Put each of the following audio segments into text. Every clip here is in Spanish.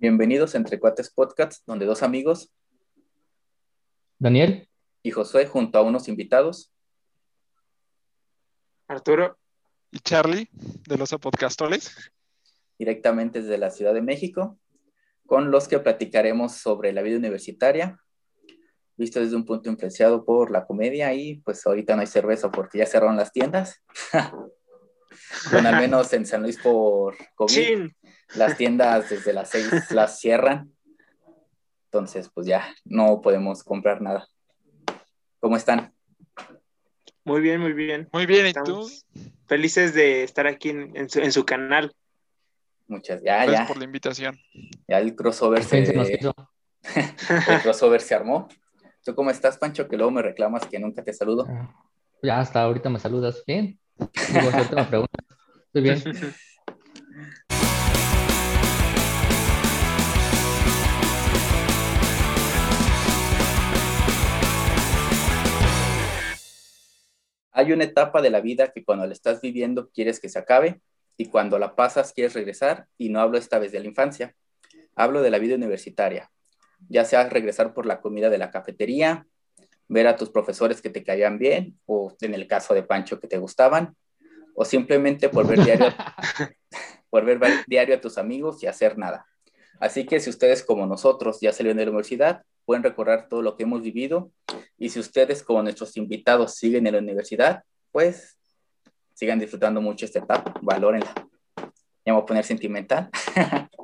Bienvenidos a Entre Cuates Podcast, donde dos amigos, Daniel. y Josué, junto a unos invitados, Arturo. Y Charlie, de los Podcastoles, directamente desde la Ciudad de México, con los que platicaremos sobre la vida universitaria, visto desde un punto influenciado por la comedia y pues ahorita no hay cerveza porque ya cerraron las tiendas. bueno, al menos en San Luis por COVID, Chin. Las tiendas desde las seis las cierran. Entonces, pues ya no podemos comprar nada. ¿Cómo están? Muy bien, muy bien. Muy bien, ¿y Estamos tú? Felices de estar aquí en, en su, en su canal. Muchas, ya, Gracias ya, por la invitación. ya el crossover se nos se, hizo. el crossover se armó. ¿Tú cómo estás, Pancho? Que luego me reclamas que nunca te saludo. Ah, Ya hasta ahorita me saludas. Bien. Digo, me preguntas. Estoy bien. Hay una etapa de la vida que cuando la estás viviendo quieres que se acabe y cuando la pasas quieres regresar y no hablo esta vez de la infancia. Hablo de la vida universitaria, ya sea regresar por la comida de la cafetería, ver a tus profesores que te caían bien o en el caso de Pancho que te gustaban o simplemente por ver diario, por ver diario a tus amigos y hacer nada. Así que si ustedes como nosotros ya salieron de la universidad, pueden recordar todo lo que hemos vivido y si ustedes como nuestros invitados siguen en la universidad, pues sigan disfrutando mucho esta etapa, valórenla. Ya me voy a poner sentimental.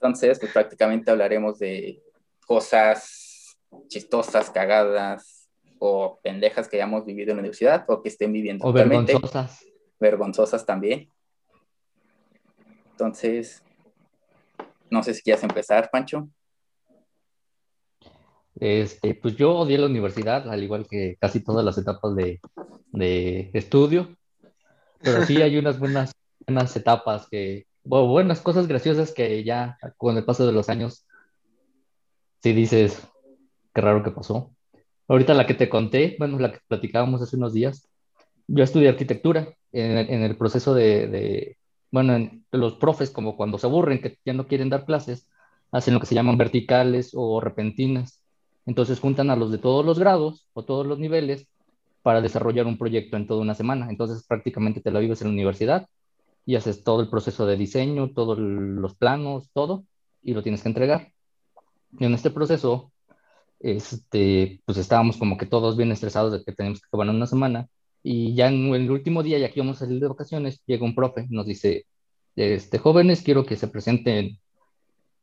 Entonces, pues prácticamente hablaremos de cosas chistosas, cagadas o pendejas que hayamos vivido en la universidad o que estén viviendo O actualmente. vergonzosas. Vergonzosas también. Entonces, no sé si quieres empezar, Pancho. Este, pues yo odié la universidad, al igual que casi todas las etapas de, de estudio. Pero sí hay unas buenas, buenas etapas que, bueno, buenas cosas graciosas que ya con el paso de los años, sí dices, qué raro que pasó. Ahorita la que te conté, bueno, la que platicábamos hace unos días, yo estudié arquitectura en en el proceso de, de, bueno, en- los profes como cuando se aburren, que ya no quieren dar clases, hacen lo que se llaman verticales o repentinas. Entonces juntan a los de todos los grados o todos los niveles para desarrollar un proyecto en toda una semana. Entonces prácticamente te la vives en la universidad y haces todo el proceso de diseño, todos los planos, todo, y lo tienes que entregar. Y en este proceso, este, pues estábamos como que todos bien estresados de que tenemos que acabar en una semana. Y ya en el último día, ya que íbamos a salir de vacaciones, llega un profe nos dice, este, jóvenes, quiero que se presenten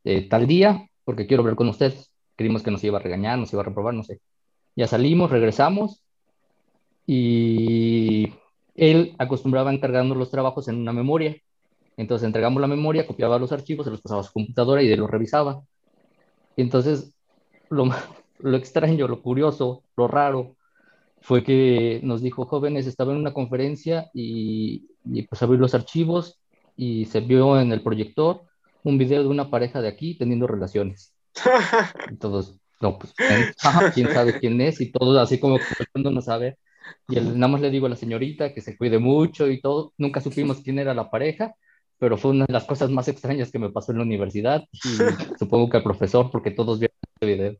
eh, tal día porque quiero hablar con ustedes. Creímos que nos iba a regañar, nos iba a reprobar, no sé. Ya salimos, regresamos y él acostumbraba a encargarnos los trabajos en una memoria. Entonces entregamos la memoria, copiaba los archivos, se los pasaba a su computadora y él los revisaba. Entonces lo, lo extraño, lo curioso, lo raro fue que nos dijo, jóvenes, estaba en una conferencia y, y pues abrí los archivos y se vio en el proyector un video de una pareja de aquí teniendo relaciones. Y todos, no, pues, ¿quién, Ajá, ¿quién sabe quién es? Y todos así como no saber. Y él, nada más le digo a la señorita que se cuide mucho y todo. Nunca supimos quién era la pareja, pero fue una de las cosas más extrañas que me pasó en la universidad. Y supongo que al profesor, porque todos vieron este video.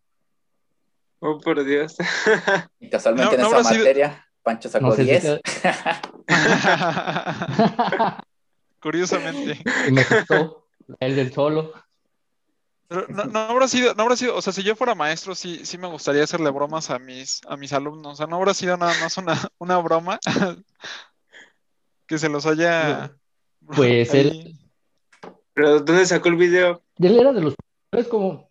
oh, por Dios. Y casualmente No, en no esa habrá sido- materia, Pancho sacó No sé si 10. sea- Curiosamente. y me gustó él del solo. Pero no, no habrá sido, no habrá sido, o sea, si yo fuera maestro, sí, sí me gustaría hacerle bromas a mis, a mis alumnos. O sea, no habrá sido nada más una, una broma que se los haya. Pues él- ¿Pero dónde sacó el video? Él era de los es como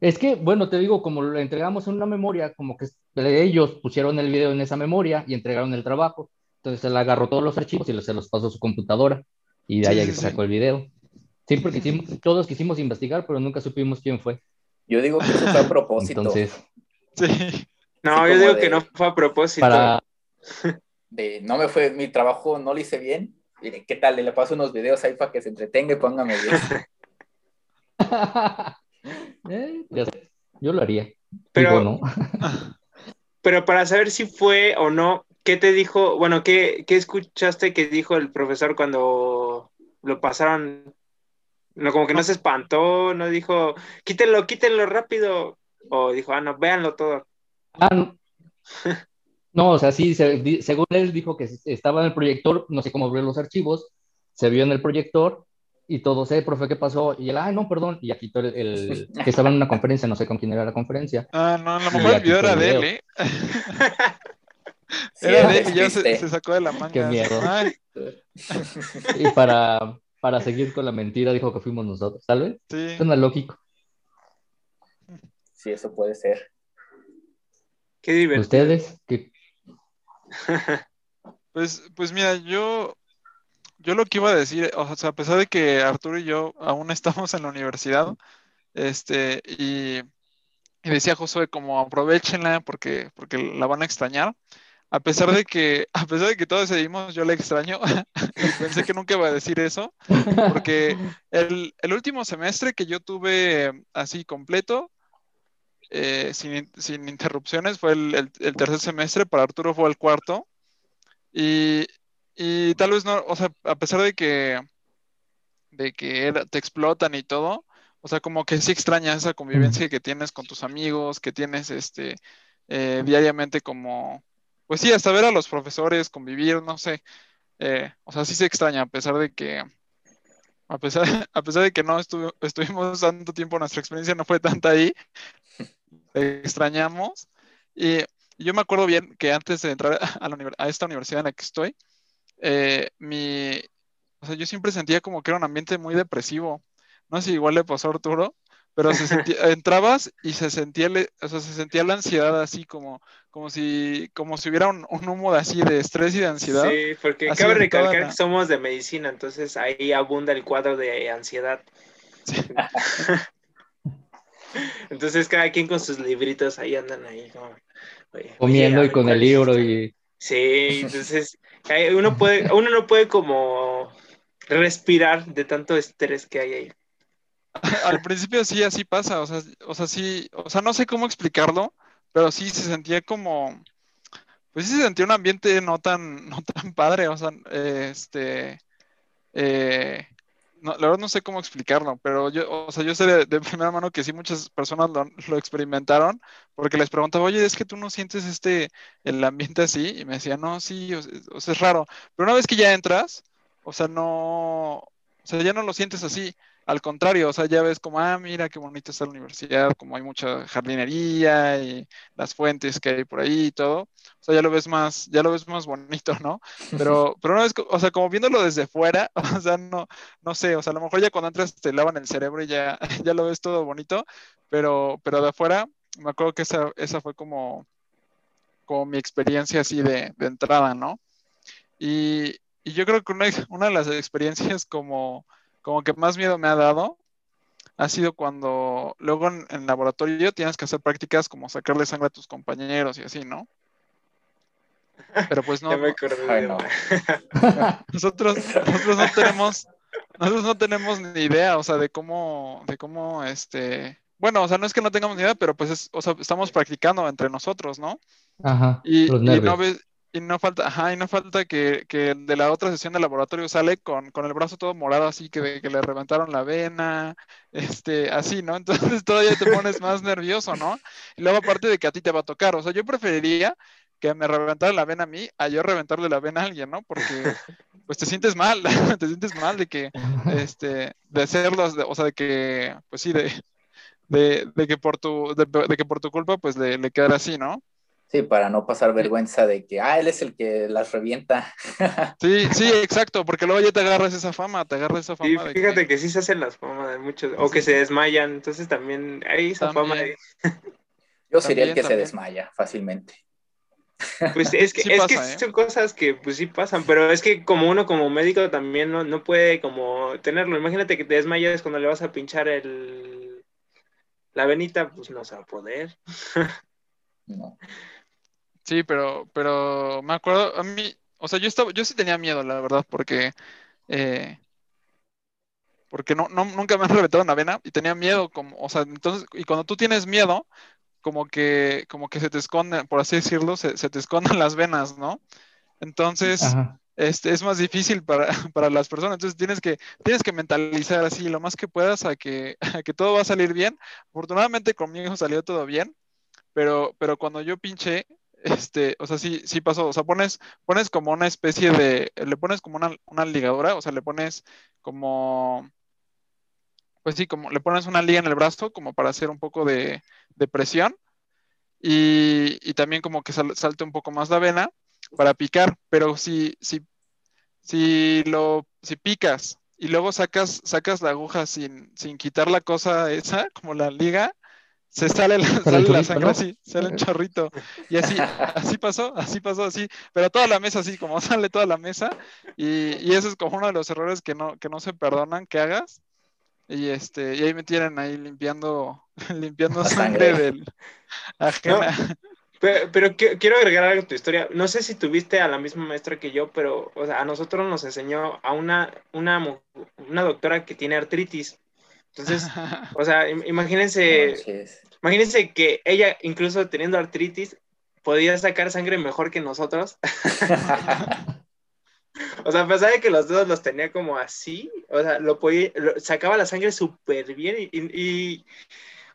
es que bueno te digo como lo entregamos en una memoria como que ellos pusieron el video en esa memoria y entregaron el trabajo entonces él agarró todos los archivos y se los pasó a su computadora y de Sí, ahí sí, sí. sacó el video sí porque quisimos- todos quisimos investigar pero nunca supimos quién fue Yo digo que eso fue a propósito. entonces Sí. No, Sí, yo digo de- que no fue a propósito. para de no me fue mi trabajo, no lo hice bien. Mire, ¿qué tal? Le paso unos videos ahí para que se entretenga y póngame bien. Eh, ya sé, yo lo haría Pero- no Pero para saber si fue o no, ¿qué te dijo? Bueno, ¿qué, qué escuchaste que dijo el profesor cuando lo pasaron No, como que no se espantó, no dijo, quítenlo, quítenlo rápido. O dijo, ah, no, véanlo todo. Ah, no. No, o sea, sí, se- di- según él dijo que estaba en el proyector, no sé cómo abrió los archivos, se vio en el proyector y todo, sé, profe, ¿qué pasó? Y él, ah, no, perdón, y ya quitó el, el- que estaba en una conferencia, no sé con quién era la conferencia. Ah, no, a lo mejor el aquí video era de él. ¿eh? Sí, Era de él y ya se, sacó de la manga. Qué miedo. Ay, Y para, para seguir con la mentira, dijo que fuimos nosotros, ¿tal vez? sí. Suena lógico. Sí, eso puede ser. Qué divertido. ¿Ustedes? ¿Qué? Pues, pues mira, yo, yo lo que iba a decir, o sea, a pesar de que Arturo y yo aún estamos en la universidad, este, y, y decía Josué como aprovechenla porque, porque la van a extrañar. A pesar de que, a pesar de que todos decidimos, yo la extraño, pensé que nunca iba a decir eso, porque el, el último semestre que yo tuve eh, así completo, eh, sin, in- sin interrupciones, fue el, el- el tercer semestre, para Arturo fue el cuarto, y, y tal vez no, o sea, a pesar de que, de que te explotan y todo, o sea, como que sí extrañas esa convivencia que tienes con tus amigos, que tienes este eh, diariamente como, pues sí, hasta ver a los profesores, convivir, no sé, eh, o sea, sí se extraña, a pesar de que, a pesar, a pesar de que no estuvi- estuvimos tanto tiempo, nuestra experiencia no fue tanta ahí, eh, extrañamos. Y yo me acuerdo bien que antes de entrar a, la a esta universidad en la que estoy, eh, mi, o sea, yo siempre sentía como que era un ambiente muy depresivo. No sé si igual le pasó a Arturo, pero se sentía, entrabas y se sentía, le- o sea, se sentía la ansiedad así como, como si, como si hubiera un, un humo de así de estrés y de ansiedad. Sí, porque Así cabe recalcar la- que somos de medicina, entonces ahí abunda el cuadro de ansiedad. Sí. Entonces cada quien con sus libritos ahí andan ahí como, oye, Comiendo a y con ¿cuál el libro y... Sí, entonces uno puede, uno no puede como respirar de tanto estrés que hay ahí. Al principio sí, así pasa, o sea, o sea, sí, o sea, no sé cómo explicarlo, pero sí se sentía como, pues sí se sentía un ambiente no tan, no tan padre, o sea, este, eh, no, la verdad no sé cómo explicarlo, pero yo, o sea, yo sé de, primera mano que sí muchas personas lo, experimentaron, porque les preguntaba, oye, es que tú no sientes este, el ambiente así, y me decían, no, sí, o, o sea, es raro, pero una vez que ya entras, o sea, no, o sea, ya no lo sientes así. Al contrario, o sea, ya ves como, ah, mira qué bonita está la universidad, como hay mucha jardinería y las fuentes que hay por ahí y todo. O sea, ya lo ves más, ya lo ves más bonito, ¿no? Pero, pero vez, co- o sea, como viéndolo desde fuera, o sea, no, no sé, o sea, a lo mejor ya cuando entras te lavan el cerebro y ya, ya lo ves todo bonito, pero, pero de afuera, me acuerdo que esa, esa fue como, como mi experiencia así de, de entrada, ¿no? Y, y yo creo que una, una de las experiencias como, como que más miedo me ha dado ha sido cuando luego en, en laboratorio tienes que hacer prácticas como sacarle sangre a tus compañeros y así, ¿no? Pero pues no, ya me no- acordé Ay, de no. una. nosotros, nosotros no tenemos, nosotros no tenemos ni idea, o sea, de cómo, de cómo, este, bueno, o sea, no es que no tengamos ni idea, pero pues es, o sea, estamos practicando entre nosotros, ¿no? Ajá, Y, los y no ves, y no falta, ajá, y no falta que, que de la otra sesión de laboratorio sale con, con el brazo todo morado, así que, de- que le reventaron la vena, este, así, ¿no? Entonces todavía te pones más nervioso, ¿no? Y luego aparte de que a ti te va a tocar, o sea, yo preferiría que me reventara la vena a mí a yo reventarle la vena a alguien, ¿no? Porque pues te sientes mal, te sientes mal de que, este, de hacerlos, de- o sea, de que, pues sí, de, de, de que por tu, de, de que por tu culpa, pues le, le quedara así, ¿no? Sí, para no pasar vergüenza de que, ah, él es el que las revienta. Sí, sí, exacto, porque luego ya te agarras esa fama, te agarras esa fama de fíjate que, que sí se hacen las famas de muchos, o que se desmayan, entonces también hay esa fama de... Yo sería el También, que se desmaya fácilmente. Pues es que, Sí es pasa, que ¿eh? son cosas que pues sí pasan, pero es que como uno como médico también no, no puede como tenerlo. Imagínate que te desmayas cuando le vas a pinchar el la venita, pues no se va a poder. No. sí, pero, pero me acuerdo, a mí, o sea, yo estaba, yo sí tenía miedo, la verdad, porque, eh, porque no, no, nunca me han reventado una vena y tenía miedo, como, o sea, entonces, y cuando tú tienes miedo, como que, como que se te esconden, por así decirlo, se, se te esconden las venas, ¿no? Entonces, Ajá. este, es más difícil para, para, las personas. Entonces tienes que, tienes que mentalizar así lo más que puedas a que, a que todo va a salir bien. Afortunadamente conmigo salió todo bien, pero, pero cuando yo pinché, este, o sea, sí, sí pasó. O sea, pones, pones como una especie de, le pones como una, una ligadura, o sea, le pones como, pues sí, como le pones una liga en el brazo como para hacer un poco de, de presión. Y, y, también como que sal, salte un poco más la vena para picar, pero si, si, si lo, si picas y luego sacas, sacas la aguja sin, sin quitar la cosa esa, como la liga, se sale la, sale la sangre así, sale un chorrito. Y así, así pasó, así pasó, así, pero toda la mesa así, como sale toda la mesa, y, y eso es como uno de los errores que no, que no se perdonan que hagas. Y este, y ahí me tienen ahí limpiando, limpiando sangre, sangre del ajena. No. Pero, pero, quiero agregar algo a tu historia. No sé si tuviste a la misma maestra que yo, pero o sea, a nosotros nos enseñó a una, una, una doctora que tiene artritis. Entonces, o sea, imagínense, imagínense que ella, incluso teniendo artritis, podía sacar sangre mejor que nosotros. o sea, a pesar de que los dedos los tenía como así, o sea, lo podía, lo, sacaba la sangre súper bien y, y, y,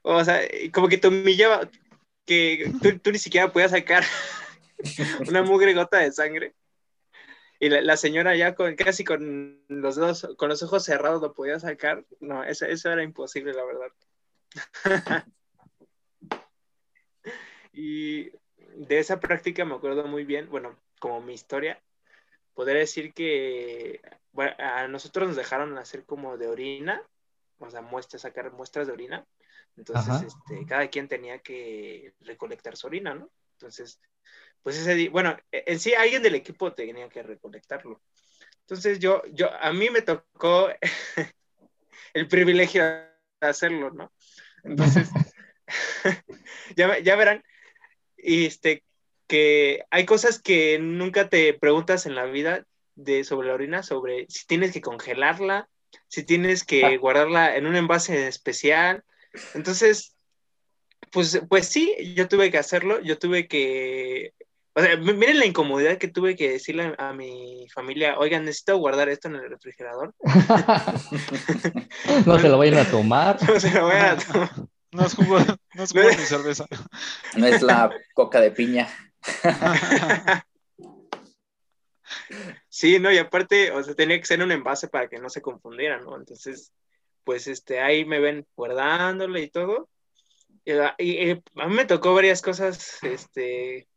o sea, como que te humillaba, que tú, tú ni siquiera podías sacar una mugre gota de sangre. Y la, la, señora ya con, casi con los dedos, con los ojos cerrados lo podía sacar. No, eso, eso era imposible, la verdad. y de esa práctica me acuerdo muy bien, bueno, como mi historia, poder decir que bueno, a nosotros nos dejaron hacer como de orina, o sea, muestras, sacar muestras de orina. Entonces, este, cada quien tenía que recolectar su orina, ¿no? Entonces, pues ese día, bueno, en sí alguien del equipo tenía que recolectarlo. Entonces yo, yo, a mí me tocó el privilegio de hacerlo, ¿no? Entonces, ya, ya verán, este, que hay cosas que nunca te preguntas en la vida de, sobre la orina, sobre si tienes que congelarla, si tienes que ah. guardarla en un envase especial, entonces, pues, pues sí, yo tuve que hacerlo, yo tuve que, o sea, miren la incomodidad que tuve que decirle a, mi familia, oigan, necesito guardar esto en el refrigerador. no se lo vayan a tomar. No se lo vayan a tomar. No es jugo, no es jugo ni cerveza. No es la coca de piña. Sí, no, y aparte, o sea, tenía que ser un envase para que no se confundieran, ¿no? Entonces, pues este, ahí me ven guardándole y todo. Y, y, a mí me tocó varias cosas, este,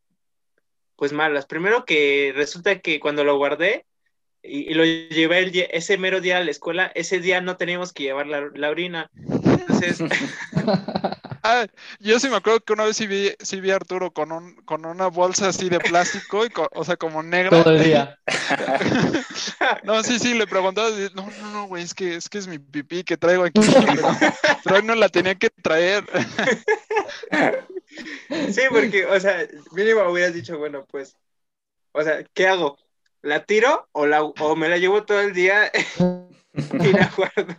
pues malas. Primero que resulta que cuando lo guardé y, y lo llevé el, ese mero día a la escuela, ese día no teníamos que llevar la, la orina. Entonces... ah, yo sí me acuerdo que una vez sí vi, sí vi a Arturo con, un, con una bolsa así de plástico, y con, o sea, como negra. Todo el día. no, sí, sí, le preguntaba, no, no, no, güey, es que, es que es mi pipí que traigo aquí, pero, pero hoy no la tenía que traer. Sí, porque, o sea, mínimo hubieras dicho, bueno, pues, o sea, ¿qué hago? ¿La tiro o, la, o me la llevo todo el día y la guardo?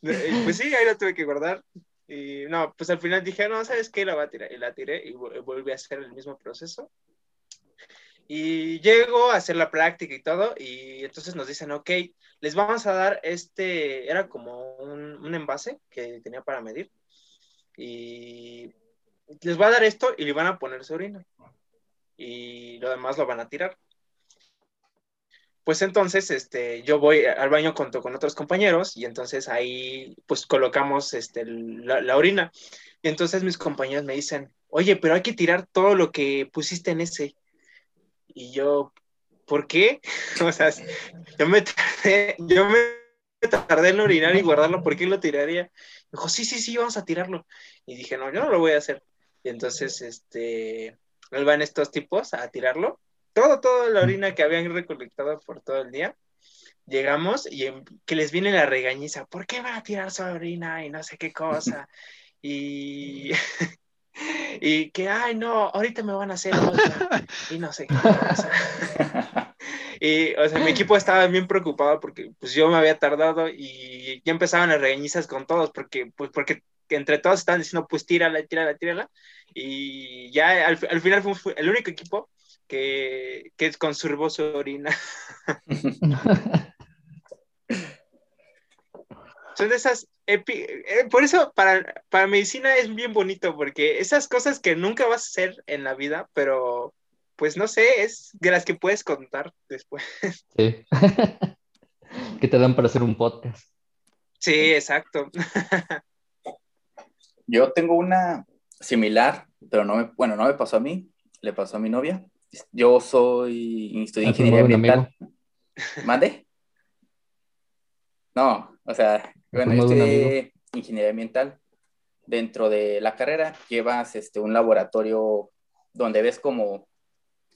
Pues sí, ahí la tuve que guardar. Y no, pues al final dije, no, ¿sabes qué? La voy a tirar. Y la tiré y volví a hacer el mismo proceso. Y llego a hacer la práctica y todo, y entonces nos dicen, ok, les vamos a dar este, era como un, un envase que tenía para medir, y les voy a dar esto y le van a poner su orina, y lo demás lo van a tirar. Pues entonces, este, yo voy al baño con, con otros compañeros y entonces ahí, pues colocamos este, la, orina. Y entonces mis compañeros me dicen, oye, pero hay que tirar todo lo que pusiste en ese. Y yo, ¿por qué? o sea, yo me tardé, yo me tardé en orinar y guardarlo, ¿por qué lo tiraría? Dijo, sí, sí, sí, vamos a tirarlo. Y dije, no, yo no lo voy a hacer. Y entonces, este, van estos tipos a tirarlo. Todo, toda la orina que habían recolectado por todo el día. Llegamos y que les viene la regañiza, ¿por qué van a tirar su orina y no sé qué cosa? y y que, ay, no, ahorita me van a hacer otra, y no sé qué pasa. y, o sea, mi equipo estaba bien preocupado porque, pues, yo me había tardado y ya empezaban las regañizas con todos, porque, pues, porque entre todos estaban diciendo, pues, tírala, tírala, tírala, y ya al, al final fue, fue, el único equipo que, que conservó su orina. Son de esas epi- eh, por eso para, para medicina es bien bonito, porque esas cosas que nunca vas a hacer en la vida, pero pues no sé, es de las que puedes contar después. Sí. que te dan para hacer un podcast. Sí, exacto. Yo tengo una similar, pero no me, bueno, no me pasó a mí, le pasó a mi novia. Yo soy estudié ¿A tu ingeniería ambiental. ¿Mande? No, o sea, bueno, yo nuevo un estudié ingeniería ambiental. Dentro de la carrera llevas este, un laboratorio donde ves como,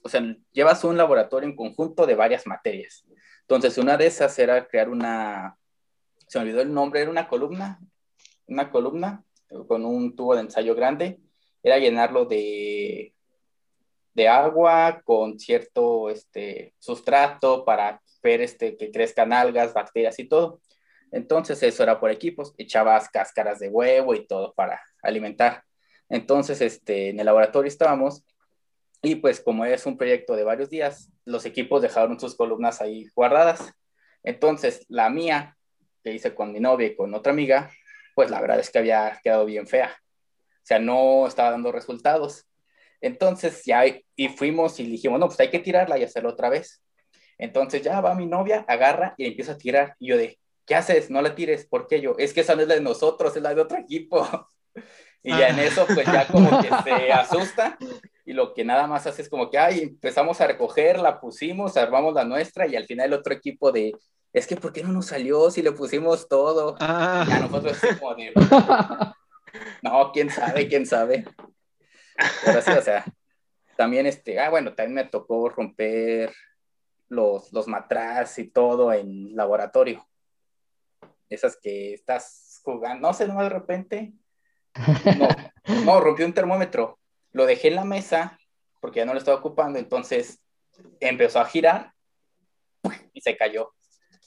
o sea, llevas un laboratorio en conjunto de varias materias. Entonces, una de esas era crear una, se me olvidó el nombre, era una columna, una columna con un tubo de ensayo grande, era llenarlo de, de agua con cierto este, sustrato para ver este, que crezcan algas, bacterias y todo. Entonces eso era por equipos, echabas cáscaras de huevo y todo para alimentar. Entonces este, en el laboratorio estábamos y pues como es un proyecto de varios días, los equipos dejaron sus columnas ahí guardadas. Entonces la mía, que hice con mi novia y con otra amiga, pues la verdad es que había quedado bien fea. O sea, no estaba dando resultados. Entonces ya, y fuimos y dijimos, no, pues hay que tirarla y hacerlo otra vez. Entonces ya va mi novia, agarra y empieza a tirar. Y yo de, ¿qué haces? No la tires. ¿Por qué yo? Es que esa no es la de nosotros, es la de otro equipo. Y ya en eso, pues ya como que se asusta y lo que nada más hace es como que, ay, empezamos a recoger, la pusimos, armamos la nuestra y al final el otro equipo de, es que ¿por qué no nos salió si le pusimos todo? Ah, Y a nosotros como de, no, quién sabe, quién sabe. Pero sí, o sea, también este, ah, bueno, también me tocó romper los, los matraz y todo en laboratorio. Esas que estás jugando, no sé, no de repente. No, no, rompí un termómetro. Lo dejé en la mesa porque ya no lo estaba ocupando, entonces empezó a girar y se cayó.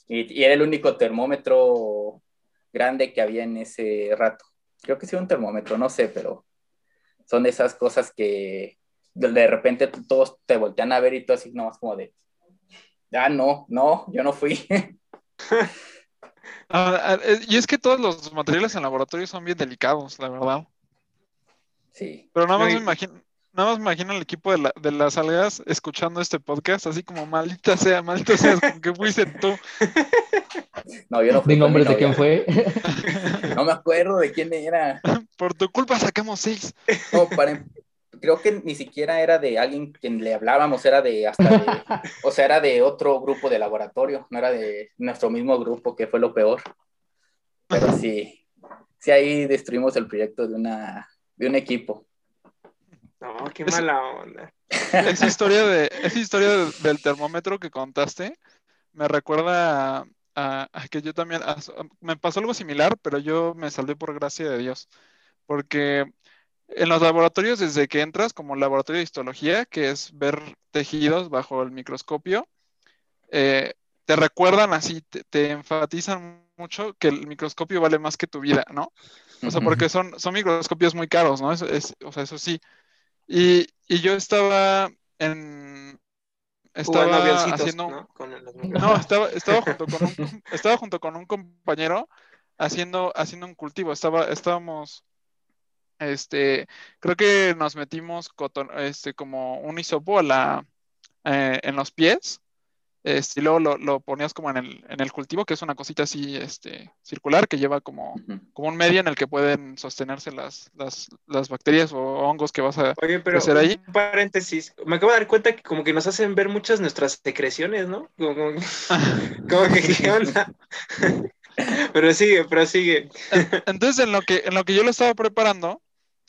Y, y era el único termómetro grande que había en ese rato. Creo que sí un termómetro, no sé, pero son esas cosas que de, de repente todos te voltean a ver y tú así nomás como de, ah, no, no, yo no fui. ah, ah, eh, y es que todos los materiales en laboratorio son bien delicados, la verdad. sí. Pero nada más No, me imagino, nada más me imagino el equipo de, la- de las algas escuchando este podcast, así como maldita sea, maldita sea, como que fuiste tú. No, yo no fui. Nombres de quién fue. No me acuerdo de quién era. Por tu culpa sacamos seis. No, para, em, creo que ni siquiera era de alguien quien le hablábamos, era de hasta de, o sea, era de otro grupo de laboratorio, no era de nuestro mismo grupo, que fue lo peor. Pero sí, sí ahí destruimos el proyecto de una, de un equipo. No, qué Es- mala onda. Esa historia, de, esa historia de- del termómetro que contaste me recuerda a, a- a que yo también, a- me pasó algo similar, pero yo me salvé por gracia de Dios, porque en los laboratorios, desde que entras, como el laboratorio de histología, que es ver tejidos bajo el microscopio, eh, te recuerdan así, te, te enfatizan mucho que el microscopio vale más que tu vida, ¿no? O sea, porque son, son microscopios muy caros, ¿no? Eso es, o sea, eso sí. Y, y yo estaba en... Estaba haciendo... ¿no? Con No, estaba, estaba junto con un, estaba junto con un compañero haciendo, haciendo un cultivo. Estaba, estábamos, este, creo que nos metimos coton- este, como un hisopo a la, eh, en los pies. Este, y luego lo, lo ponías como en el, en el cultivo, que es una cosita así, este, circular, que lleva como, un medio en el que pueden sostenerse las, las, las bacterias o hongos que vas a... Oye, pero ¿Crecer ahí? un paréntesis. Me acabo de dar cuenta que como que nos hacen ver muchas nuestras secreciones, ¿no? Como, como- como que, ¿qué onda? pero sigue, pero sigue. Entonces, en lo que, en lo que yo lo estaba preparando,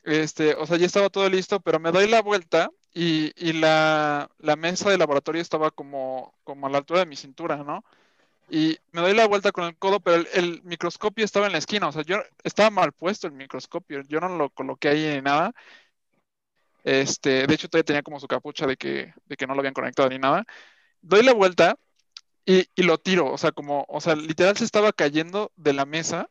este, o sea, ya estaba todo listo, pero me doy la vuelta y, la, mesa de laboratorio estaba como, a la altura de mi cintura, ¿no? Y me doy la vuelta con el codo, pero el, microscopio estaba en la esquina, o sea, yo estaba mal puesto el microscopio, yo no lo coloqué ahí ni nada. Este, de hecho, todavía tenía como su capucha de que, de que no lo habían conectado ni nada. Doy la vuelta y, y lo tiro, o sea, como, o sea, literal se estaba cayendo de la mesa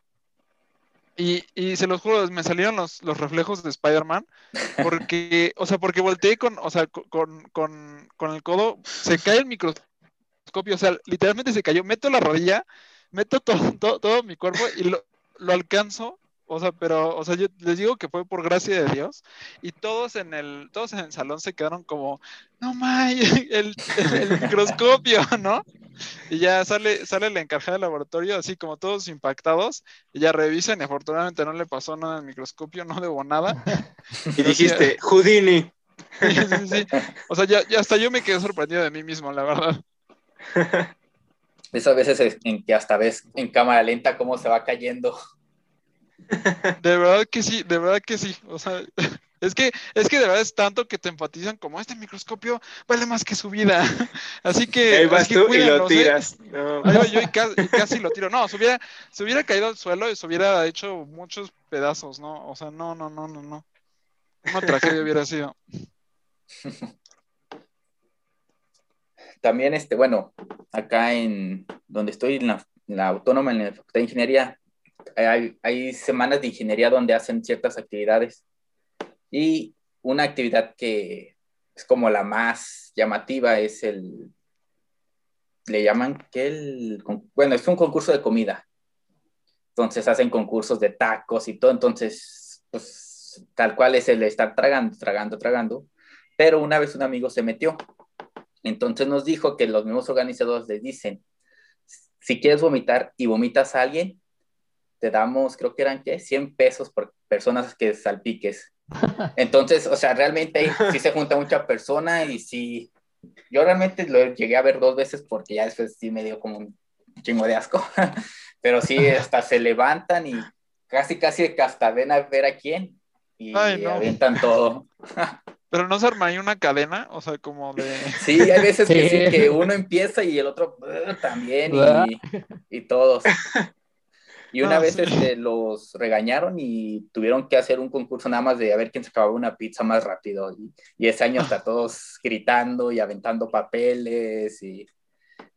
Y, y se los juro, me salieron los, los reflejos de Spider-Man, porque, o sea, porque volteé con, o sea, con, con, con el codo, se cae el microscopio, o sea, literalmente se cayó, meto la rodilla, meto todo, todo, todo mi cuerpo y lo, lo alcanzo o sea, pero, o sea, yo les digo que fue por gracia de Dios y todos en el, todos en el salón se quedaron como, no may, el, el, microscopio, ¿no? Y ya sale, sale la encargada del laboratorio, así como todos impactados, y ya revisan y afortunadamente no le pasó nada al microscopio, no debo nada. Y dijiste, Houdini. Sí, sí, sí. O sea, ya, ya hasta yo me quedé sorprendido de mí mismo, la verdad. Esas veces en que hasta ves en cámara lenta cómo se va cayendo. De verdad que sí, de verdad que sí. O sea, es que, es que de verdad es tanto que te enfatizan como este microscopio vale más que su vida. Así que. Ahí vas tú y lo ¿eh? tiras. No. Ahí voy yo y casi, y casi lo tiro. No, se hubiera, se hubiera caído al suelo y se hubiera hecho muchos pedazos, ¿no? O sea, no, no, no, no, no. Una tragedia hubiera sido. También, este, bueno, acá en donde estoy, en la, en la autónoma, en la Facultad de Ingeniería, hay, hay semanas de ingeniería donde hacen ciertas actividades. Y una actividad que es como la más llamativa es el, le llaman que el, bueno, es un concurso de comida. Entonces hacen concursos de tacos y todo, entonces, pues tal cual es el estar tragando, tragando, tragando. Pero una vez un amigo se metió. Entonces nos dijo que los mismos organizadores les dicen, si quieres vomitar y vomitas a alguien, te damos, creo que eran, ¿qué? 100 pesos por personas que salpiques. Entonces, o sea, realmente ahí sí se junta mucha persona y sí, yo realmente lo llegué a ver dos veces porque ya después sí me dio como un chingo de asco, pero sí, hasta se levantan y casi, casi que hasta ven a ver a quién y Ay, no. avientan todo. Pero no se arma ahí una cadena, o sea, como de. Sí, hay veces que Sí. sí, que uno empieza y el otro también y, y todos. Y una Ah, vez sí. este, los regañaron y tuvieron que hacer un concurso nada más de a ver quién se acababa una pizza más rápido. Y, y ese año hasta todos gritando y aventando papeles y,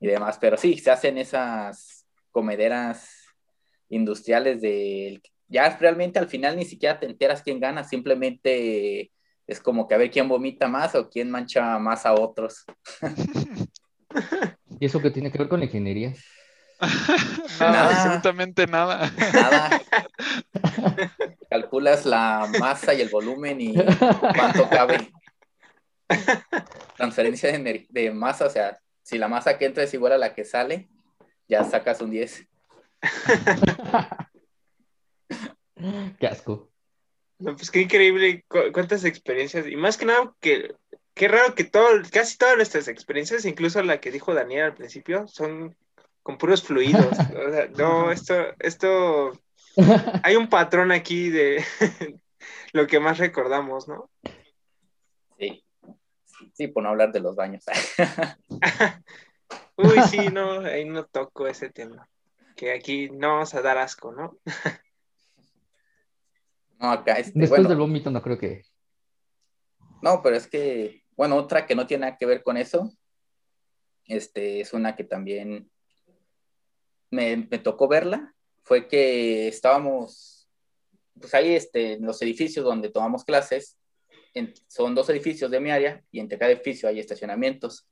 y demás. Pero sí, se hacen esas comederas industriales de... Ya realmente al final ni siquiera te enteras quién gana, simplemente es como que a ver quién vomita más o quién mancha más a otros. ¿Y eso qué tiene que ver con la ingeniería? nada, Nada. absolutamente nada. Nada. Calculas la masa y el volumen y cuánto cabe. Transferencia de, de masa, o sea, si la masa que entra es igual a la que sale, ya sacas un 10. Qué asco. No, pues qué increíble, cu- cuántas experiencias. Y más que nada, que qué raro que todo, casi todas nuestras experiencias, incluso la que dijo Daniel al principio, son con puros fluidos. O sea, no, esto, esto, hay un patrón aquí de lo que más recordamos, ¿no? Sí. Sí, por no hablar de los baños. Uy, sí, no, ahí no toco ese tema. Que aquí no vamos a dar asco, ¿no? No, acá este, Después bueno, del vómito no creo que... No, pero es que, bueno, otra que no tiene nada que ver con eso, este, es una que también me, me tocó verla, fue que estábamos, pues ahí, este, en los edificios donde tomamos clases, en- son dos edificios de mi área y entre cada edificio hay estacionamientos.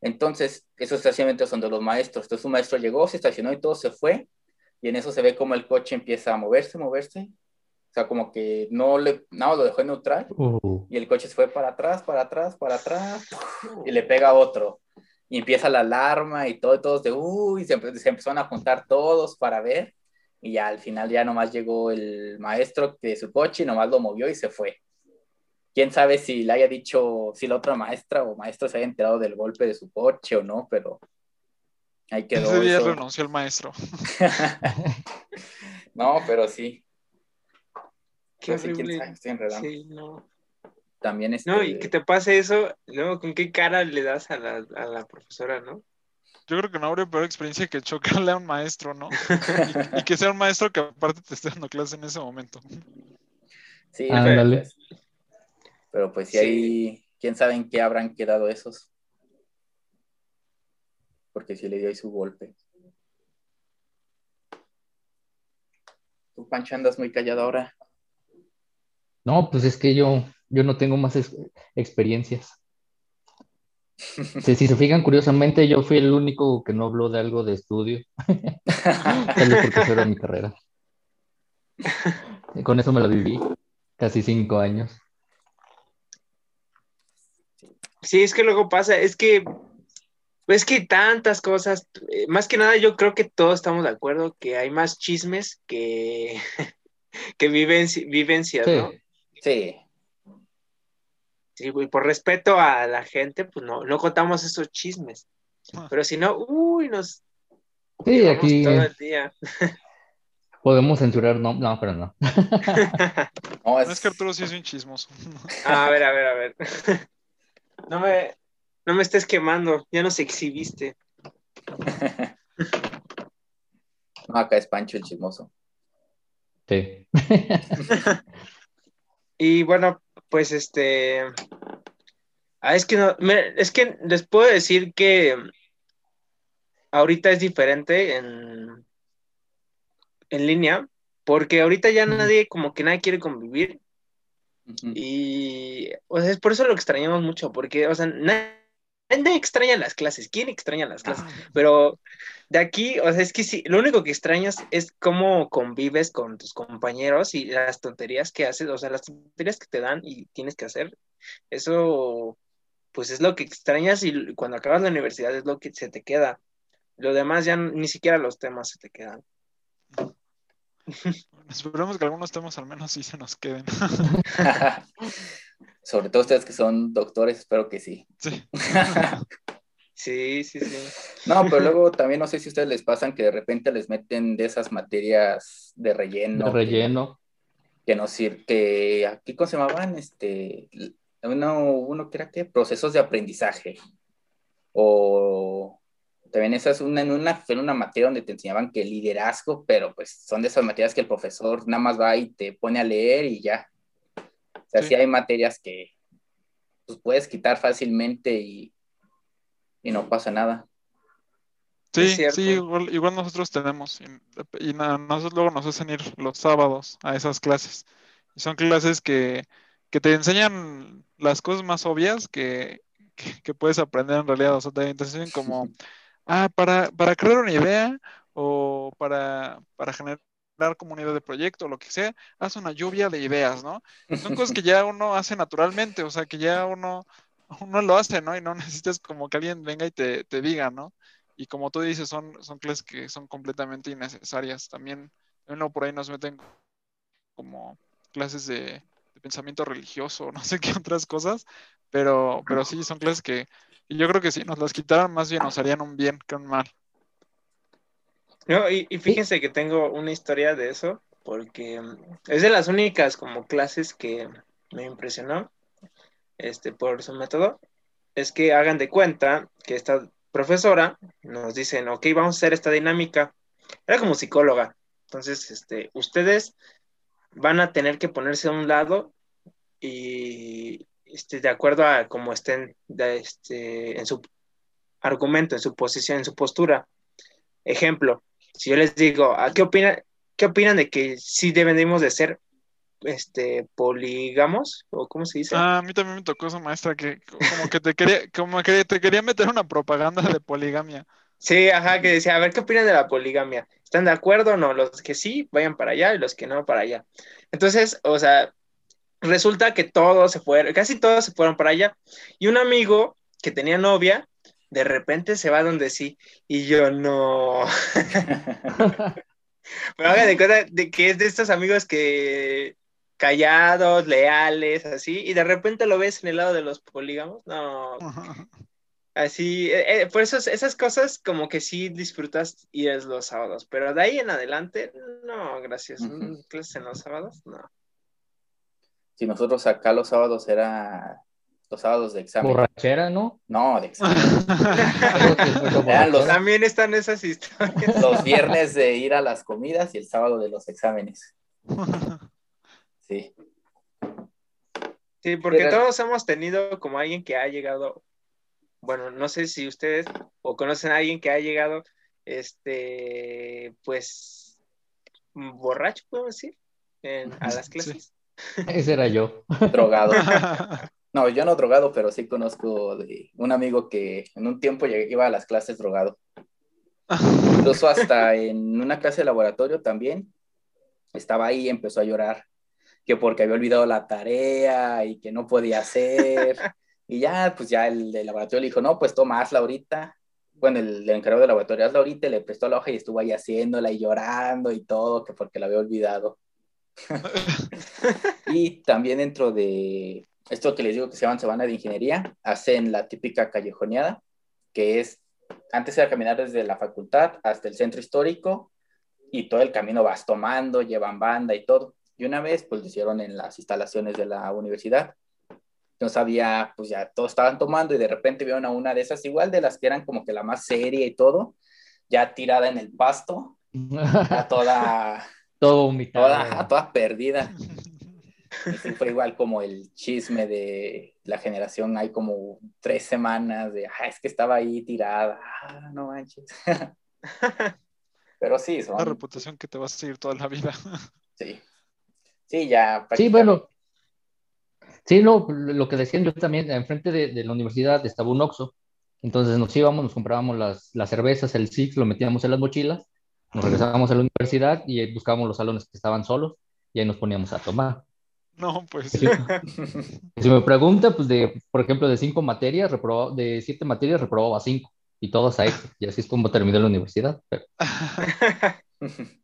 Entonces, esos estacionamientos son de los maestros. Entonces, un maestro llegó, se estacionó y todo se fue, y en eso se ve como el coche empieza a moverse, moverse. O sea, como que no le, nada, lo dejó en neutral Uh, y el coche se fue para atrás, para atrás, para atrás, y le pega a otro. Y empieza la alarma y todo, y todos de, uy, se, empe- se empezaron a juntar todos para ver. Y ya al final ya nomás llegó el maestro de su coche y nomás lo movió y se fue. Quién sabe si le haya dicho, si la otra maestra o maestro se haya enterado del golpe de su coche o no, pero ahí quedó. Ese día eso. renunció el maestro. no, pero sí. Qué Pero sí, quién horrible. sabe, estoy enredando. Sí, no. También este, No, y que te pase eso, ¿no? ¿Con qué cara le das a la, a la profesora, no? Yo creo que no habría peor experiencia que chocarle a un maestro, ¿no? Y, y que sea un maestro que aparte te esté dando clase en ese momento. Sí, Ándale. pero, pues, pero pues sí, Sí. ahí, quién sabe en qué habrán quedado esos. Porque sí le dio ahí su golpe. Tú, Pancho, andas muy callado ahora. No, pues es que yo, yo no tengo más ex- experiencias. Si, si se fijan, curiosamente, yo fui el único que no habló de algo de estudio. Tal vez porque eso era mi carrera. Y con eso me la viví. Casi cinco años. Sí, es que luego pasa, es que, es que tantas cosas, eh, más que nada yo creo que todos estamos de acuerdo que hay más chismes que, que vivenci- vivencias, Sí. ¿no? Sí, Sí, y por respeto a la gente, pues no, no contamos esos chismes. Pero si no, uy, nos Sí, aquí todo el día. podemos censurar, no, no, pero no. no, es, No es que Arturo sí es un chismoso. Ah, a ver, a ver, a ver. No me, no me estés quemando, ya nos exhibiste. no, acá es Pancho el chismoso. Sí. Y bueno, pues este. Ah, es que no, me- es que les puedo decir que ahorita es diferente en, en línea, porque ahorita ya nadie, como que nadie quiere convivir, y o sea, es por eso lo extrañamos mucho, porque, o sea, nadie, nadie extraña las clases, ¿quién extraña las clases? Pero de aquí, o sea, es que sí, lo único que extrañas es cómo convives con tus compañeros y las tonterías que haces, o sea, las tonterías que te dan y tienes que hacer. Eso, pues es lo que extrañas y cuando acabas la universidad es lo que se te queda. Lo demás ya ni siquiera los temas se te quedan. Esperemos que algunos temas al menos sí se nos queden. Sobre todo ustedes que son doctores, espero que sí. Sí. Sí, sí, sí. No, pero luego también no sé si a ustedes les pasan que de repente les meten de esas materias de relleno. De relleno. Que, que no sir que aquí cómo se llamaban, este, uno, uno que era que procesos de aprendizaje. O también esa es una, en una, fue una materia donde te enseñaban que liderazgo, pero pues son de esas materias que el profesor nada más va y te pone a leer y ya. O sea, sí, Sí. hay materias que pues, puedes quitar fácilmente y, y no pasa nada. Sí, sí, igual, igual nosotros tenemos. Y, y na- nosotros luego nos hacen ir los sábados a esas clases. Y son clases que, que te enseñan las cosas más obvias que, que, que puedes aprender en realidad. O sea, te, te enseñan como, ah, para, para crear una idea o para, para generar una idea de proyecto lo que sea, haz una lluvia de ideas, ¿no? Son cosas que ya uno hace naturalmente, o sea, que ya uno, uno lo hace, ¿no? Y no necesitas como que alguien venga y te, te diga, ¿no? Y como tú dices, son, son clases que son completamente innecesarias. También, uno por ahí nos meten como clases de, de pensamiento religioso, no sé qué otras cosas, pero, pero sí, son clases que y yo creo que si nos las quitaran, más bien nos harían un bien que un mal. No, y, y fíjense que tengo una historia de eso, porque mm, es de las únicas como clases que me impresionó este, por su método. Es que hagan de cuenta que esta profesora nos dicen, ok, vamos a hacer esta dinámica. Era como psicóloga. Entonces, este, ustedes van a tener que ponerse a un lado y este, de acuerdo a cómo estén de, este, en su argumento, en su posición, en su postura. Ejemplo, si yo les digo, ¿a qué opinan, qué opinan de que sí debemos de ser este polígamos o cómo se dice? Ah, a mí también me tocó esa maestra que como que te quería, como que te quería meter una propaganda de poligamia. Sí, ajá, que decía, a ver, ¿qué opinan de la poligamia? ¿Están de acuerdo o no? Los que sí, vayan para allá y los que no, para allá. Entonces, o sea, resulta que todos se fueron, casi todos se fueron para allá. Y un amigo que tenía novia, de repente se va donde sí. Y yo no. Pero hagan de cuenta de que es de estos amigos que callados, leales, así, y de repente lo ves en el lado de los polígamos. No. Así, eh, eh, por eso esas cosas como que sí disfrutas ir los sábados, pero de ahí en adelante, no, gracias. ¿Clases en los sábados? No. Si nosotros acá los sábados era los sábados de examen. Borrachera, ¿no? No, de examen. Los-. También están esas historias. los viernes de ir a las comidas y el sábado de los exámenes. Sí. Sí, porque Pero- todos hemos tenido como alguien que ha llegado, bueno, no sé si ustedes o conocen a alguien que ha llegado, este, pues, borracho, puedo decir, en- a las clases. Ese era yo. Drogado. No, yo no drogado, pero sí conozco de un amigo que en un tiempo iba a las clases drogado. Incluso hasta en una clase de laboratorio también estaba ahí y empezó a llorar, que porque había olvidado la tarea y que no podía hacer. Y ya, pues ya el de laboratorio le dijo, no, pues toma, hazla ahorita. Bueno, el, encargado de laboratorio, hazla ahorita, y le prestó la hoja y estuvo ahí haciéndola y llorando y todo, que porque la había olvidado. Y también dentro de esto que les digo que se llaman semana de ingeniería, hacen la típica callejoneada, que es, antes era caminar desde la facultad hasta el centro histórico y todo el camino vas tomando, llevan banda y todo. Y una vez, pues lo hicieron en las instalaciones de la universidad. Entonces había, pues ya todos estaban tomando y de repente vieron a una de esas, igual de las que eran como que la más seria y todo, ya tirada en el pasto, ya toda, Todo vomitado. toda, toda perdida. Ese fue igual como el chisme de la generación, hay como tres semanas de, ah, es que estaba ahí tirada, ah, no manches. Pero sí, son, Una reputación que te va a seguir toda la vida. sí, sí, ya. Sí, bueno. Sí, no, lo que decían yo también, enfrente de, de la universidad estaba un Oxxo. Entonces nos íbamos, nos comprábamos las, las cervezas, el Six, lo metíamos en las mochilas, nos regresábamos a la universidad y buscábamos los salones que estaban solos y ahí nos poníamos a tomar. No, pues Sí. Si me pregunta, pues de, por ejemplo, de cinco materias, reprobaba, de siete materias reprobaba cinco y todas a extra. Y así es como terminé la universidad. Pero,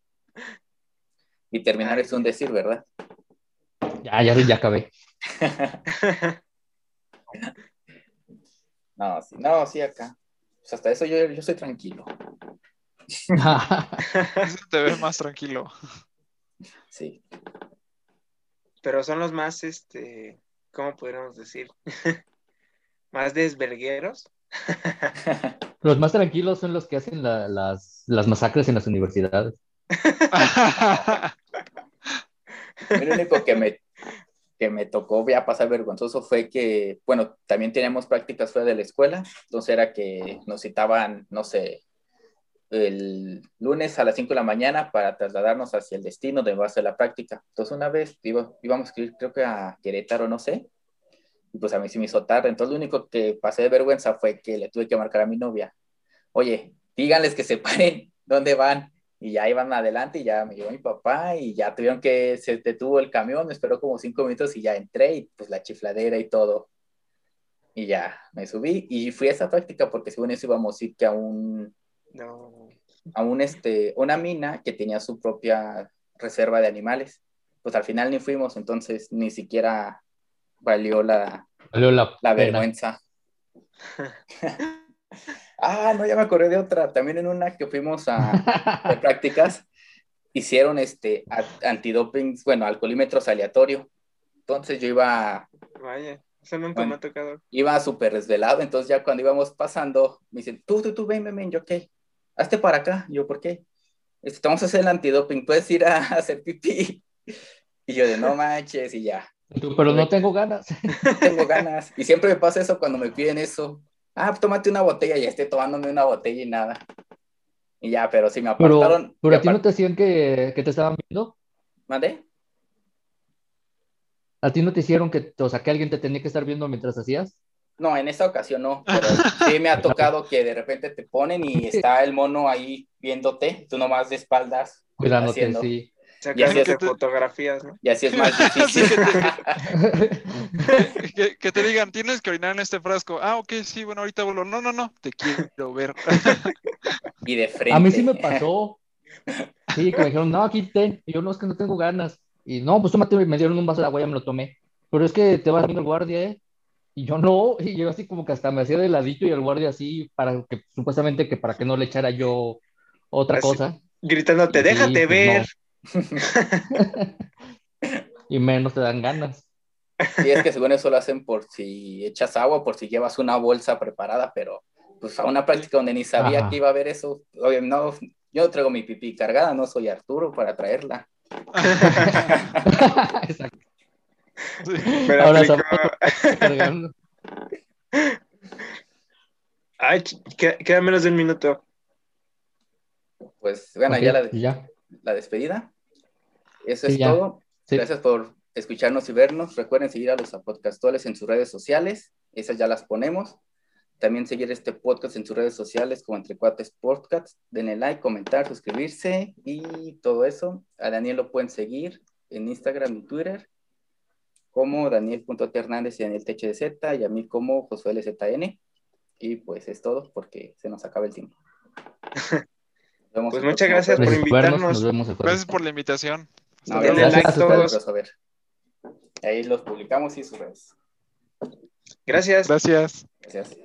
y terminar es un decir, ¿verdad? ya, ya, ya acabé. No, sí, no, sí, acá. Pues hasta eso yo, yo soy tranquilo. Eso te ves más tranquilo. Sí. Pero son los más, este, ¿cómo podríamos decir? más desvergueros. Los más tranquilos son los que hacen la- las, las masacres en las universidades. Lo único que me, que me tocó ya pasar vergonzoso fue que, bueno, también teníamos prácticas fuera de la escuela, entonces era que nos citaban, no sé, el lunes a las 5 de la mañana para trasladarnos hacia el destino de base a la práctica. Entonces una vez iba- íbamos a ir, creo que a Querétaro, no sé, y pues a mí sí me hizo tarde, entonces lo único que pasé de vergüenza fue que le tuve que marcar a mi novia, oye, díganles que se paren, ¿dónde van? Y ya iban adelante y ya me llevó mi papá y ya tuvieron que, se detuvo el camión, me esperó como cinco minutos y ya entré y pues la chifladera y todo. Y ya me subí y fui a esa práctica porque según eso íbamos a ir que a un, No. a un este, una mina que tenía su propia reserva de animales. Pues al final ni fuimos, entonces ni siquiera valió la, Valió la, la vergüenza. ah, no, ya me acordé de otra. También en una que fuimos a de prácticas, hicieron este a- antidoping, bueno, alcoholímetros aleatorio. Entonces yo iba, Vaya, eso nunca Bueno. me ha tocado. iba súper desvelado, entonces ya cuando íbamos pasando, me dicen, tú, tú, tú, ven, ven, ven, yo qué, hazte para acá, yo, ¿por qué? Este, vamos a hacer el antidoping, puedes ir a hacer pipí. Y yo de no manches, y ya, tú, Pero no tengo ganas. tengo ganas. Y siempre me pasa eso cuando me piden eso. Ah, tómate una botella y ya esté tomándome una botella y nada. Y ya, pero si me Pero, apartaron. pero me a ti no te decían que, que te estaban viendo. ¿Mandé? A ti no te hicieron que, o sea, que alguien te tenía que estar viendo mientras hacías. No, en esta ocasión no, pero sí me ha tocado que de repente te ponen y está el mono ahí viéndote, tú nomás de espaldas Cuidándote, haciendo. sí. así es que te- fotografías, ¿no? y así es más difícil. que, que- que te digan, tienes que orinar en este frasco. Ah, ok, sí, bueno, ahorita vuelvo. No, no, no, te quiero ver. y de frente. A mí sí me pasó. Sí, que me dijeron, no, aquí ten. Y yo, no, es que no tengo ganas. Y no, pues tómate, me dieron un vaso de agua, ya me lo tomé. Pero es que te vas viendo el guardia, ¿eh? Y yo no, y yo así como que hasta me hacía de ladito y el guardia así, para que, supuestamente que para que no le echara yo otra Así. cosa. Gritándote, Y sí, déjate pues, ver. Y menos te dan ganas. Y es que según eso lo hacen por si echas agua, por si llevas una bolsa preparada, pero pues a una práctica donde ni sabía Ajá. que iba a haber eso. Oye, no, yo traigo mi pipí cargada, no soy Arturo para traerla. Exacto. Sí. Me Ahora aplicó. Ay, queda, queda menos de un minuto. Pues bueno, ya la, y ya. la despedida. Eso Sí, es ya. todo. Sí. Gracias por escucharnos y vernos. Recuerden seguir a los podcastoles en sus redes sociales. Esas ya las ponemos. También seguir este podcast en sus redes sociales como Entre Cuates Podcast. Denle like, comentar, suscribirse y todo eso. A Daniel lo pueden seguir en Instagram y Twitter como Daniel.Hernández y Daniel THDZ y a mí como Josué LZN. Y pues es todo porque se nos acaba el tiempo. Nos vemos Pues el muchas gracias por invitarnos. Nos vemos el jueves. Gracias por la invitación. No, denle like Gracias a todos. crossover. Ahí los publicamos y sus redes. Gracias. Gracias. Gracias.